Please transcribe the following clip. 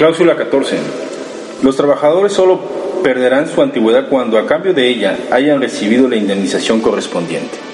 Cláusula 14. Los trabajadores solo perderán su antigüedad cuando a cambio de ella hayan recibido la indemnización correspondiente.